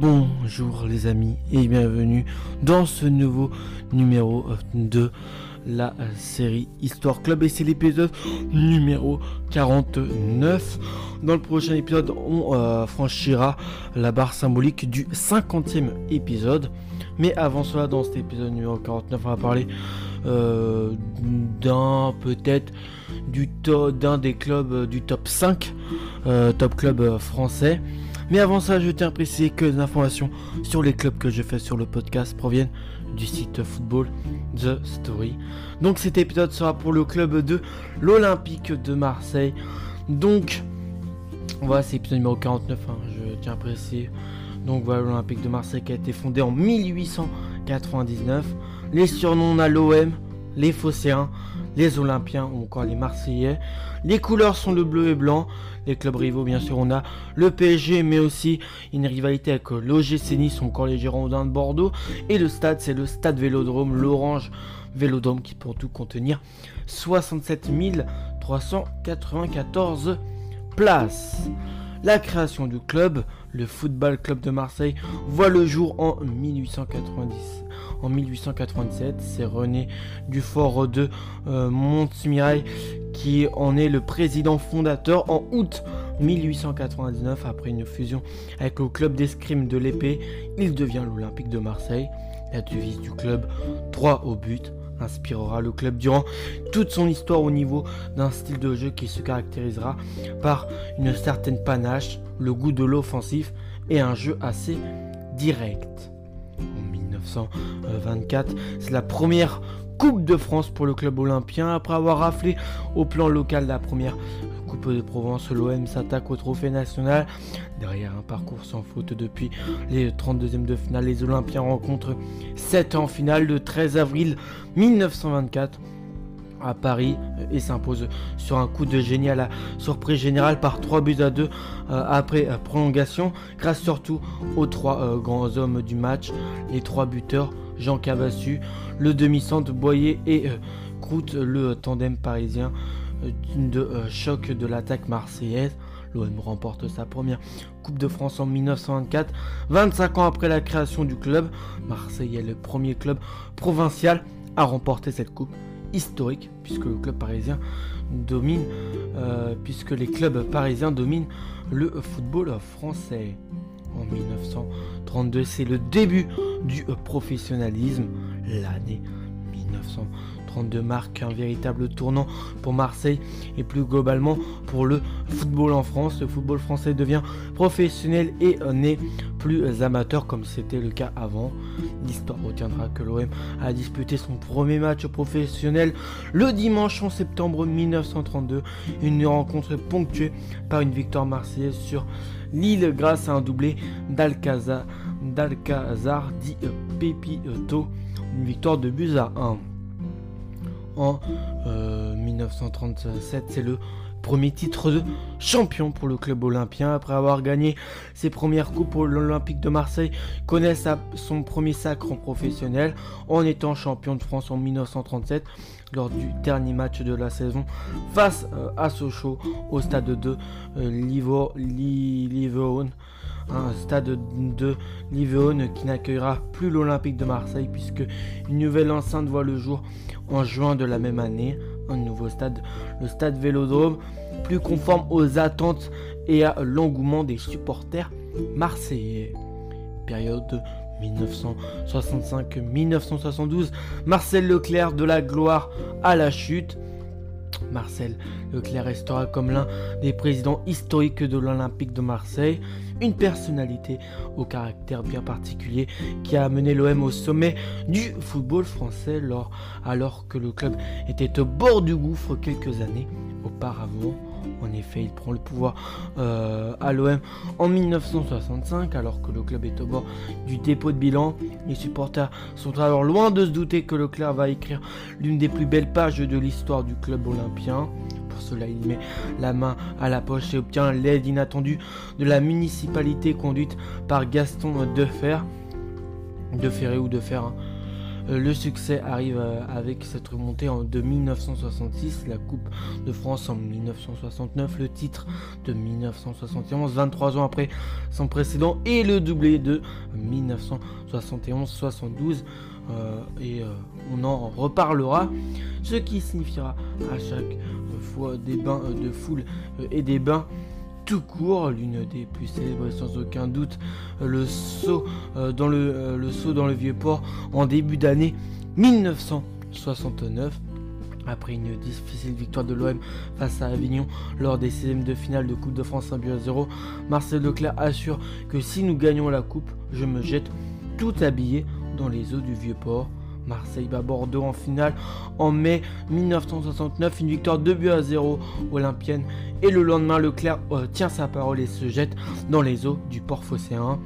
Bonjour les amis et bienvenue dans ce nouveau numéro de la série Histoire Club et c'est l'épisode numéro 49. Dans le prochain épisode, on euh, franchira la barre symbolique du 50e épisode. Mais avant cela, dans cet épisode numéro 49, on va parler euh, d'un peut-être du d'un des clubs euh, du top 5, top club français. Mais avant ça, je tiens à préciser que les informations sur les clubs que je fais sur le podcast proviennent du site football The Story. Donc cet épisode sera pour le club de l'Olympique de Marseille. Donc voilà, c'est l'épisode numéro 49, hein, je tiens à préciser. Donc voilà, l'Olympique de Marseille qui a été fondé en 1899. Les surnoms, on a l'OM, les Phocéens, les Olympiens ou encore les Marseillais. Les couleurs sont le bleu et blanc. Les clubs rivaux, bien sûr, on a le PSG, mais aussi une rivalité avec l'OGC Nice ou encore les Girondins de Bordeaux. Et le stade, c'est le stade Vélodrome, l'Orange Vélodrome, qui peut tout contenir 67 394 places. La création du club, le Football Club de Marseille, voit le jour en 1890. En 1887, c'est René Dufort de euh, Montmirail qui en est le président fondateur en août 1899 après une fusion avec le club d'escrime de l'épée, il devient l'Olympique de Marseille. La devise du club, 3 au but, inspirera le club durant toute son histoire au niveau d'un style de jeu qui se caractérisera par une certaine panache, le goût de l'offensif et un jeu assez direct. En 1924, c'est la première Coupe de France pour le club olympien. Après avoir raflé au plan local la première Coupe de Provence, l'OM s'attaque au trophée national. Derrière un parcours sans faute depuis les 32e de finale, les Olympiens rencontrent 7 en finale le 13 avril 1924 à Paris et s'impose sur un coup de génie à la surprise générale par 3 buts à 2 euh, après euh, prolongation grâce surtout aux trois euh, grands hommes du match, les trois buteurs Jean Cavassu, le demi-centre Boyer et Croûte, le tandem parisien de choc de l'attaque marseillaise. L'OM remporte sa première Coupe de France en 1924, 25 ans après la création du club. Marseille est le premier club provincial à remporter cette coupe historique puisque le club parisien domine, puisque les clubs parisiens dominent le football français en 1932. C'est le début du professionnalisme. L'année 1932 marque un véritable tournant pour Marseille et plus globalement pour le football en France. Le football français devient professionnel et n'est plus amateur comme c'était le cas avant. L'histoire retiendra que l'OM a disputé son premier match professionnel le dimanche 11 septembre 1932. Une rencontre ponctuée par une victoire marseillaise sur Lille grâce à un doublé d'Alcazar, dit Pepito, une victoire de buts à 1. En 1937, euh, c'est le premier titre de champion pour le club olympien après avoir gagné ses premières coupes pour l'Olympique de Marseille connaît son premier sacre en professionnel en étant champion de France en 1937 lors du dernier match de la saison face euh, à Sochaux au stade de euh, Livourne. Un stade de Livourne qui n'accueillera plus l'Olympique de Marseille puisque une nouvelle enceinte voit le jour en juin de la même année. Un nouveau stade, le stade Vélodrome, plus conforme aux attentes et à l'engouement des supporters marseillais. Période 1965-1972, Marcel Leclerc de la gloire à la chute. Marcel Leclerc restera comme l'un des présidents historiques de l'Olympique de Marseille, une personnalité au caractère bien particulier qui a amené l'OM au sommet du football français alors que le club était au bord du gouffre quelques années auparavant. En effet, il prend le pouvoir euh, à l'OM en 1965 alors que le club est au bord du dépôt de bilan. Les supporters sont alors loin de se douter que Leclerc va écrire l'une des plus belles pages de l'histoire du club olympien. Pour cela, il met la main à la poche et obtient l'aide inattendue de la municipalité conduite par Gaston Defer. Deferré ou Defer. Hein. le succès arrive avec cette remontée en, de 1966, la Coupe de France en 1969, le titre de 1971, 23 ans après son précédent, et le doublé de 1971-72. et on en reparlera, ce qui signifiera à chaque fois des bains de foule et des bains tout court, l'une des plus célèbres sans aucun doute, le saut, euh, dans, le, euh, saut dans le vieux port en début d'année 1969. Après une difficile victoire de l'OM face à Avignon lors des 16 de finale de Coupe de France 1 but à 0, Marcel Leclerc assure que si nous gagnons la coupe, je me jette tout habillé dans les eaux du vieux port. Marseille bat Bordeaux en finale en mai 1969, une victoire 2 buts à 0 olympienne. Et le lendemain, Leclerc euh, tient sa parole et se jette dans les eaux du port phocéen.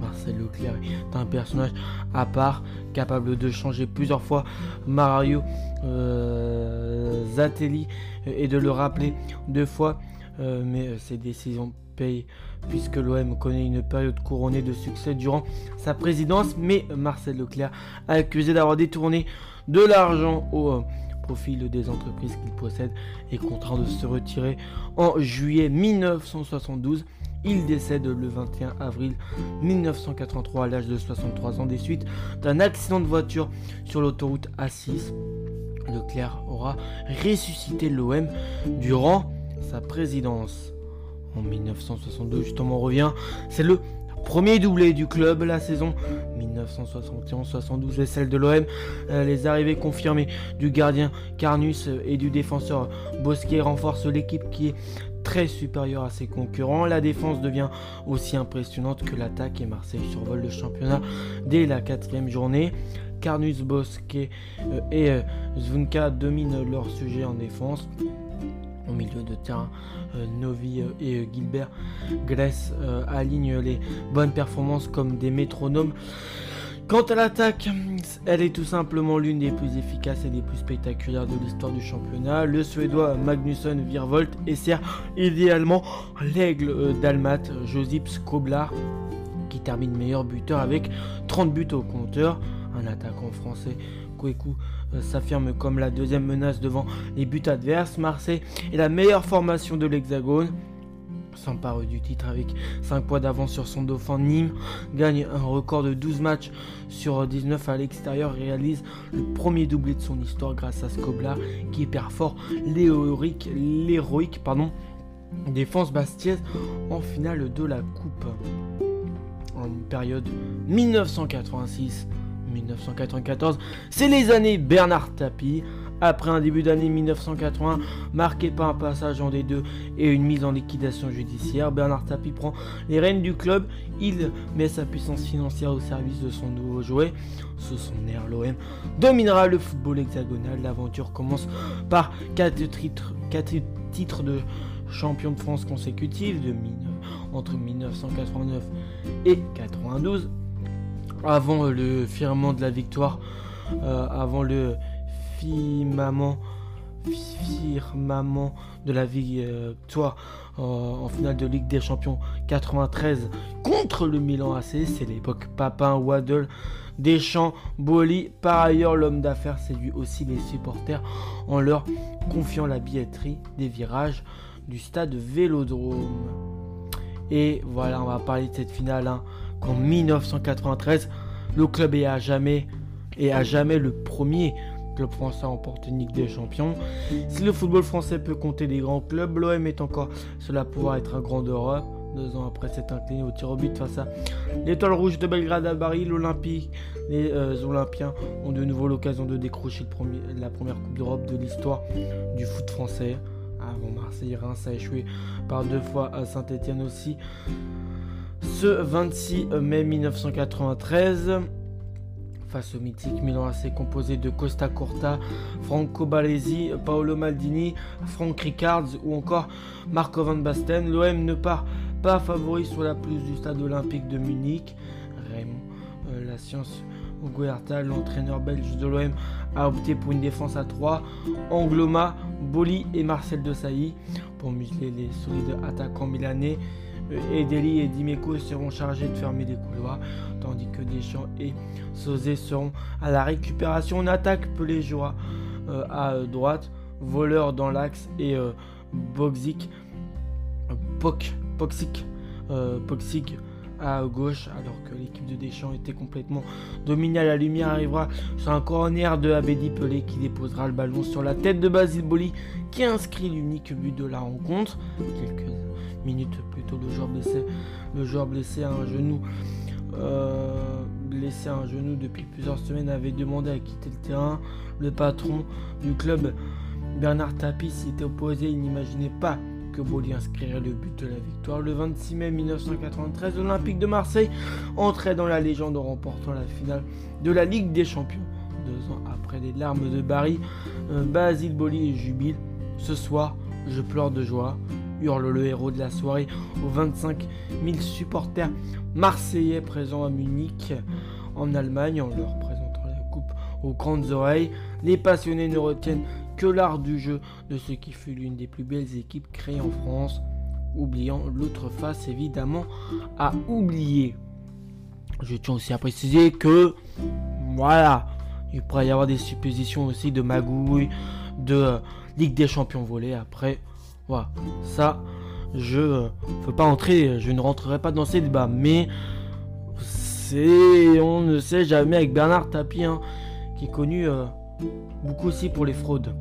Marcel Leclerc est un personnage à part, capable de changer plusieurs fois Mario euh, Zatelli et de le rappeler deux fois. Euh, mais ses décisions payent puisque l'OM connaît une période couronnée de succès durant sa présidence, mais Marcel Leclerc accusé d'avoir détourné de l'argent au euh, profit des entreprises qu'il possède et contraint de se retirer en juillet 1972. Il décède le 21 avril 1983 à l'âge de 63 ans des suites d'un accident de voiture sur l'autoroute A6. Leclerc aura ressuscité l'OM durant sa présidence en 1962 justement on revient. C'est le premier doublé du club la saison 1971-72 et celle de l'OM. Euh, les arrivées confirmées du gardien Carnus et du défenseur Bosquet renforcent l'équipe qui est très supérieure à ses concurrents. La défense devient aussi impressionnante que l'attaque et Marseille survole le championnat dès la quatrième journée. Carnus, Bosquet euh, et euh, Zvunka dominent leur sujet en défense au milieu de terrain. Euh, Novi euh, et euh, Gilbert Grèce alignent les bonnes performances comme des métronomes. Quant à l'attaque, elle est tout simplement l'une des plus efficaces et des plus spectaculaires de l'histoire du championnat. Le Suédois Magnusson Virvolt et sert idéalement l'aigle d'Almat, Josip Skoblar, qui termine meilleur buteur avec 30 buts au compteur. Un attaquant français euh, s'affirme comme la deuxième menace devant les buts adverses. Marseille est la meilleure formation de l'Hexagone s'empare du titre avec 5 points d'avance sur son dauphin Nîmes, gagne un record de 12 matchs sur 19 à l'extérieur, réalise le premier doublé de son histoire grâce à Skoblar qui perd fort l'héroïque, défense bastiaise en finale de la coupe. En période 1986 1994. C'est les années Bernard Tapie. Après un début d'année 1980 marqué par un passage en D2 et une mise en liquidation judiciaire, Bernard Tapie prend les rênes du club. Il met sa puissance financière au service de son nouveau jouet. Sous son air, l'OM dominera le football hexagonal. L'aventure commence par 4 titres, de champion de France consécutifs entre 1989 et 92 avant le firmament de la victoire, euh, avant le firmament, firmament de la victoire euh, en finale de Ligue des Champions 93 contre le Milan AC. C'est l'époque Papin, Waddle, Deschamps, Boli. Par ailleurs, l'homme d'affaires séduit aussi les supporters en leur confiant la billetterie des virages du stade Vélodrome. Et voilà, on va parler de cette finale. Hein qu'en 1993, le club est à jamais et à jamais le premier club français à remporter une Ligue des Champions. Si le football français peut compter des grands clubs, l'OM est encore cela pouvoir être un grand d'Europe. Deux ans après s'être incliné au tir au but face à l'étoile rouge de Belgrade à Paris, l'Olympique, les euh, Olympiens ont de nouveau l'occasion de décrocher la première Coupe d'Europe de l'histoire du foot français. Avant Marseille, Reims a échoué par deux fois à Saint-Etienne aussi. Ce 26 mai 1993, face au mythique Milan AC composé de Costa Corta, Franco Balesi, Paolo Maldini, Frank Ricards ou encore Marco Van Basten, l'OM ne part pas favori sur la pelouse du stade olympique de Munich. Raymond euh, La Science Guerta, l'entraîneur belge de l'OM, a opté pour une défense à 3. Angloma, Boli et Marcel Desailly pour museler les solides attaquants milanais. Edeli et Dimeco seront chargés de fermer les couloirs, tandis que Deschamps et Sauzé seront à la récupération. On attaque Pelé jouera à droite, voleur dans l'axe et Boxic, Poc, Poxic, Poxic à gauche, alors que l'équipe de Deschamps était complètement dominée à la lumière, arrivera sur un corner de Abedi Pelé qui déposera le ballon sur la tête de Basile Boli qui inscrit l'unique but de la rencontre. Minutes plus tôt, le joueur blessé, le joueur blessé à un genou. Euh, blessé à un genou depuis plusieurs semaines avait demandé à quitter le terrain. Le patron du club, Bernard Tapie, s'y était opposé. Il n'imaginait pas que Boli inscrirait le but de la victoire. Le 26 mai 1993, l'Olympique de Marseille entrait dans la légende en remportant la finale de la Ligue des Champions. Deux ans après les larmes de Barry, euh, Basile Boli jubile. Ce soir, je pleure de joie, hurle le héros de la soirée aux 25 000 supporters marseillais présents à Munich, en Allemagne, en leur présentant la coupe aux grandes oreilles. Les passionnés ne retiennent que l'art du jeu de ce qui fut l'une des plus belles équipes créées en France, oubliant l'autre face évidemment à oublier. Je tiens aussi à préciser que, voilà, il pourrait y avoir des suppositions aussi de magouille, de Ligue des Champions volée. Après, voilà, ça, je ne peux pas entrer, je ne rentrerai pas dans ces débats. Mais c'est, on ne sait jamais avec Bernard Tapie, hein, qui est connu euh, beaucoup aussi pour les fraudes.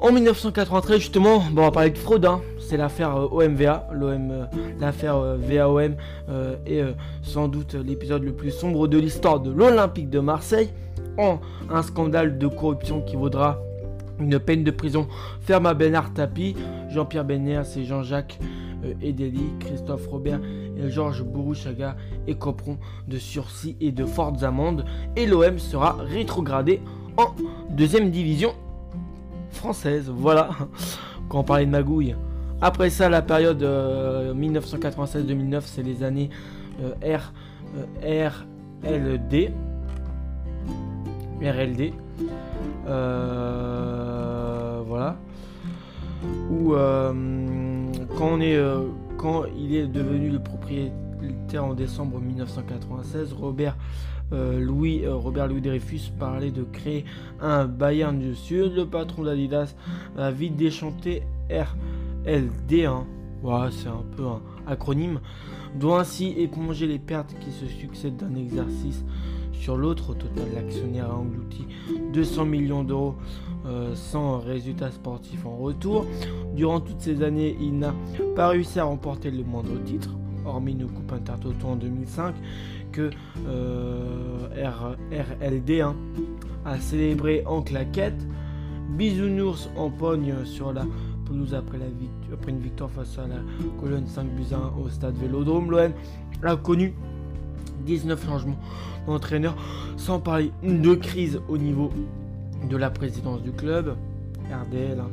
En 1993, justement, bon, on va parler de fraude, hein. c'est l'affaire euh, OMVA, euh, l'affaire VAOM est sans doute l'épisode le plus sombre de l'histoire de l'Olympique de Marseille, en un scandale de corruption qui vaudra une peine de prison ferme à Bernard Tapie, Jean-Pierre Benner, c'est Jean-Jacques Edeli, Christophe Robert et Georges Bourouchaga et copront de sursis et de fortes amendes et l'OM sera rétrogradé en deuxième division française. Voilà, quand on parlait de magouille. Après ça, la période 1996-2009, euh, c'est les années euh, R, euh, RLD. RLD. voilà. On est quand il est devenu le propriétaire en décembre 1996, Robert euh, Louis, euh, Robert Louis Dreyfus parlait de créer un Bayern du Sud. Le patron d'Adidas a vite déchanté RLD, hein. c'est un peu un acronyme, doit ainsi éponger les pertes qui se succèdent d'un exercice sur l'autre. Au total, l'actionnaire a englouti 200 millions d'euros euh, sans résultat sportif en retour. Durant toutes ces années, il n'a pas réussi à remporter le moindre titre, hormis une coupe Intertoto en 2005 que euh, RLD hein, a célébré en claquette. Bisounours en pogne sur la pelouse après, une victoire face à la colonne 5 buts 1 au stade Vélodrome. L'OM a connu 19 changements d'entraîneur, sans parler de crise au niveau de la présidence du club. RDL, hein,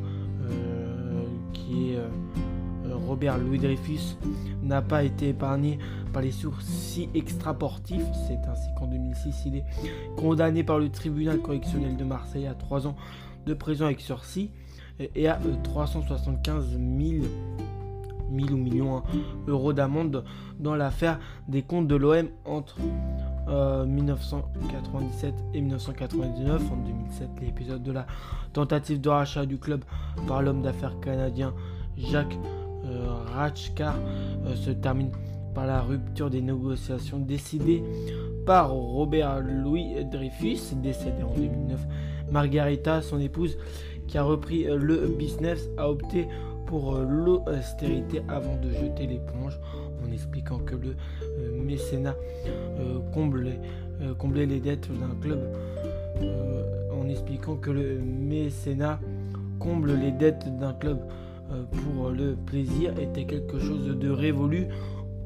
euh, qui est euh, Robert Louis Dreyfus, n'a pas été épargné par les sourcils extraportifs. C'est ainsi qu'en 2006, il est condamné par le tribunal correctionnel de Marseille à 3 ans de prison avec sursis et à 375 000 1000 ou millions d'euros d'amende dans l'affaire des comptes de l'OM entre 1997 euh, et 1999. En 2007, l'épisode de la tentative de rachat du club par l'homme d'affaires canadien Jacques euh, Ratchkar euh, se termine par la rupture des négociations décidées par Robert Louis Dreyfus, décédé en 2009. Margarita, son épouse, qui a repris le business, a opté pour euh, l'austérité avant de jeter l'éponge en expliquant que le euh, mécénat euh, comblait, les dettes d'un club en expliquant que le mécénat comble les dettes d'un club pour le plaisir était quelque chose de révolu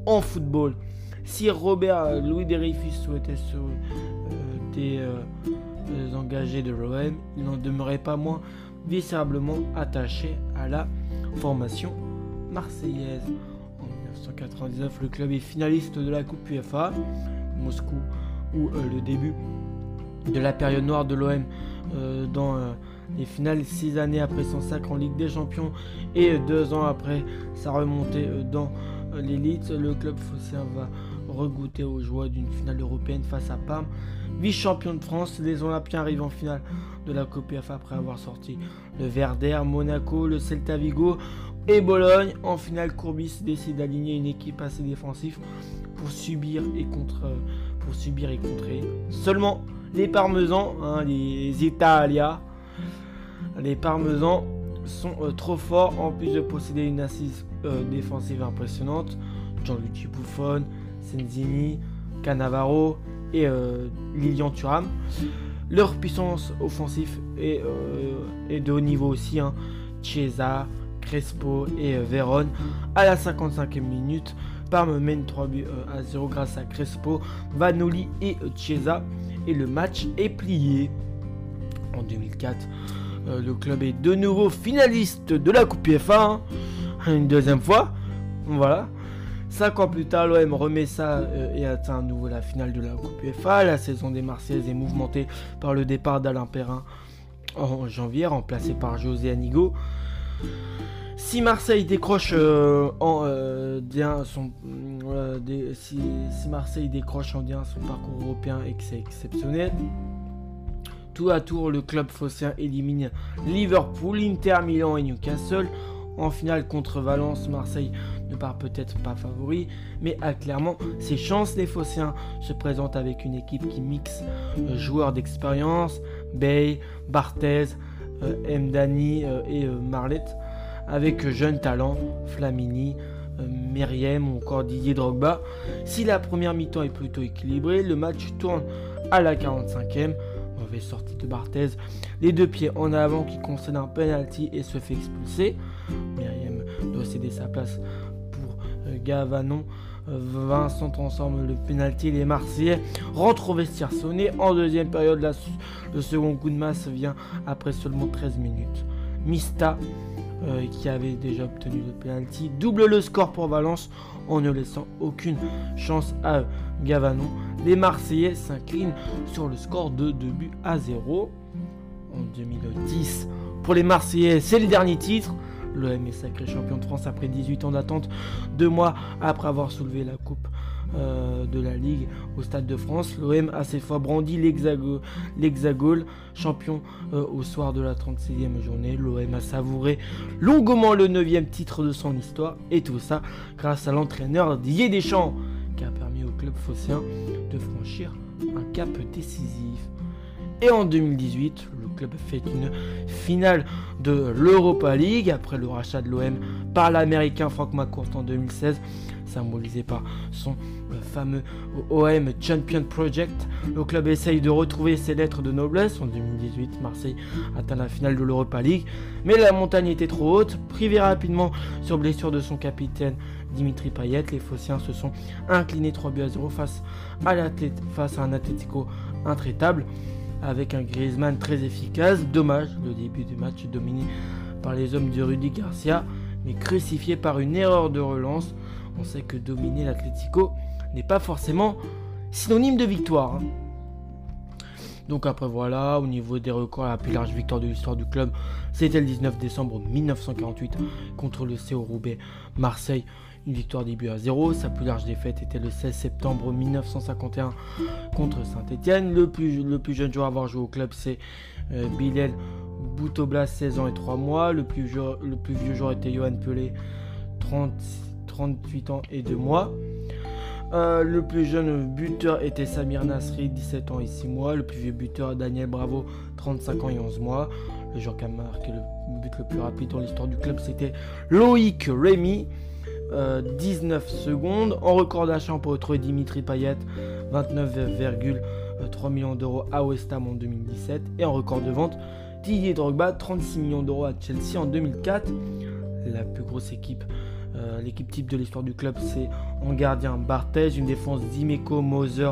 en football. Si Robert Louis Dreyfus souhaitait se désengager de l'OM, il n'en demeurait pas moins viscérablement attaché à la formation marseillaise. En 1999, le club est finaliste de la Coupe UEFA, Moscou, ou euh, le début de la période noire de l'OM euh, dans euh, les finales, six années après son sacre en Ligue des Champions et deux ans après sa remontée dans l'élite, le club phocéen va regoûter aux joies d'une finale européenne face à Parme. Vice-champion de France, les Olympiens arrivent en finale de la Coupe F après avoir sorti le Verder, Monaco, le Celta Vigo et Bologne. En finale, Courbis décide d'aligner une équipe assez défensive pour subir et contre, pour subir et contrer. Seulement les Parmesans, hein, les Italiens, les Parmesans sont euh, trop forts en plus de posséder une assise euh, défensive impressionnante. Gianluigi Buffon, Senzini, Cannavaro et euh, Lilian Thuram. Leur puissance offensive est, de haut niveau aussi. Hein. Chiesa, Crespo et Vérone à la 55e minute. Parme mène 3 buts à 0 grâce à Crespo, Vanoli et Chiesa. Et le match est plié. En 2004, le club est de nouveau finaliste de la Coupe FA. Hein. Une deuxième fois. Voilà. Cinq ans plus tard, l'OM remet ça euh, et atteint à nouveau la finale de la Coupe UEFA. La saison des Marseillaises est mouvementée par le départ d'Alain Perrin en janvier, remplacé par José Anigo. Si Marseille décroche euh, en euh, en son parcours européen et que c'est exceptionnel, tout à tour le club phocéen élimine Liverpool, Inter Milan et Newcastle. En finale contre Valence, Marseille ne part peut-être pas favori, mais a clairement ses chances. Les Phocéens se présentent avec une équipe qui mixe euh, joueurs d'expérience, Bay, Barthez, euh, Mdani euh, et Marlette, avec jeunes talents, Flamini, Meriem ou encore Didier Drogba. Si la première mi-temps est plutôt équilibrée, le match tourne à la 45e sortie de Barthez, les deux pieds en avant qui concède un penalty et se fait expulser. Myriam doit céder sa place pour euh, Gavanon. Euh, Vincent transforme le penalty. Les Marseillais rentrent au vestiaire sonné. En deuxième période, le second coup de masse vient après seulement 13 minutes. Mista, euh, qui avait déjà obtenu le penalty, double le score pour Valence en ne laissant aucune chance à Gavanon. Les Marseillais s'inclinent sur le score de 2 buts à 0 en 2010. Pour les Marseillais, c'est le dernier titre. L'OM est sacré champion de France après 18 ans d'attente, deux mois après avoir soulevé la coupe euh, de la Ligue au Stade de France. L'OM a cette fois brandi l'hexagone, champion euh, au soir de la 36e journée. L'OM a savouré longuement le 9e titre de son histoire et tout ça grâce à l'entraîneur Didier Deschamps qui a permis au club phocéen de franchir un cap décisif. Et en 2018, le club fait une finale de l'Europa League après le rachat de l'OM par l'américain Frank McCourt en 2016, symbolisé par son fameux OM Champion Project. Le club essaye de retrouver ses lettres de noblesse. En 2018, Marseille atteint la finale de l'Europa League, mais la montagne était trop haute. Privé rapidement sur blessure de son capitaine Dimitri Payet, les Phociens se sont inclinés 3 buts à 0 face à, face à un Atletico intraitable avec un Griezmann très efficace. Dommage, le début du match dominé par les hommes de Rudy Garcia, mais crucifié par une erreur de relance. On sait que dominer l'Atlético n'est pas forcément synonyme de victoire. Hein. Donc après voilà, au niveau des records, la plus large victoire de l'histoire du club, c'était le 19 décembre 1948 contre le CO Roubaix Marseille une victoire début à 0. Sa plus large défaite était le 16 septembre 1951 contre Saint-Etienne. Le plus, jeune joueur à avoir joué au club, c'est euh, Bilal Boutoblas, 16 ans et 3 mois. Le plus, le plus vieux joueur était Johan Pelé, 30, 38 ans et 2 mois. Euh, le plus jeune buteur était Samir Nasri, 17 ans et 6 mois. Le plus vieux buteur, Daniel Bravo, 35 ans et 11 mois. Le joueur qui a marqué le but le plus rapide dans l'histoire du club, c'était Loïc Rémy, 19 euh, secondes. En record d'achat, on peut Dimitri Payet, 29,3 millions d'euros à West Ham en 2017. Et en record de vente, Didier Drogba, 36 millions d'euros à Chelsea en 2004. La plus grosse équipe, euh, l'équipe type de l'histoire du club, c'est en gardien Barthez, une défense Dimeco, Moser,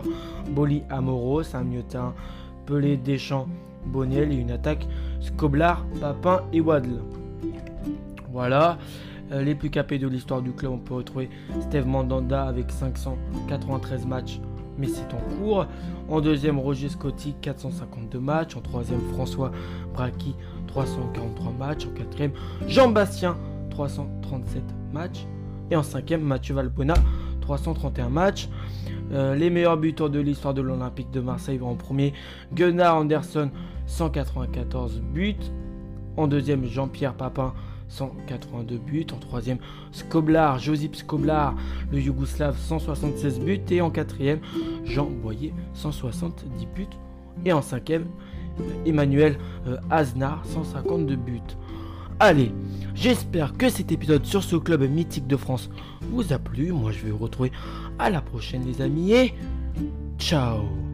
Boli, Amoro, c'est un milieu Pelé, Deschamps, Boniel et une attaque Scoblar, Papin et Wadl. Voilà. Euh, les plus capés de l'histoire du club, on peut retrouver Steve Mandanda avec 593 matchs, mais c'est en cours. En deuxième, Roger Scotti, 452 matchs. En troisième, François Braki, 343 matchs. En quatrième, Jean-Bastien, 337 matchs. Et en cinquième, Mathieu Valbona, 331 matchs. Euh, les meilleurs buteurs de l'histoire de l'Olympique de Marseille vont en premier. Gunnar Anderson, 194 buts. En deuxième, Jean-Pierre Papin, 182 buts. En troisième, Skoblar, Josip Skoblar, le Yougoslave, 176 buts. Et en quatrième, Jean Boyer, 170 buts. Et en cinquième, Emmanuel euh, Aznar, 152 buts. Allez, j'espère que cet épisode sur ce club mythique de France vous a plu. Moi, je vais vous retrouver à la prochaine, les amis. Et ciao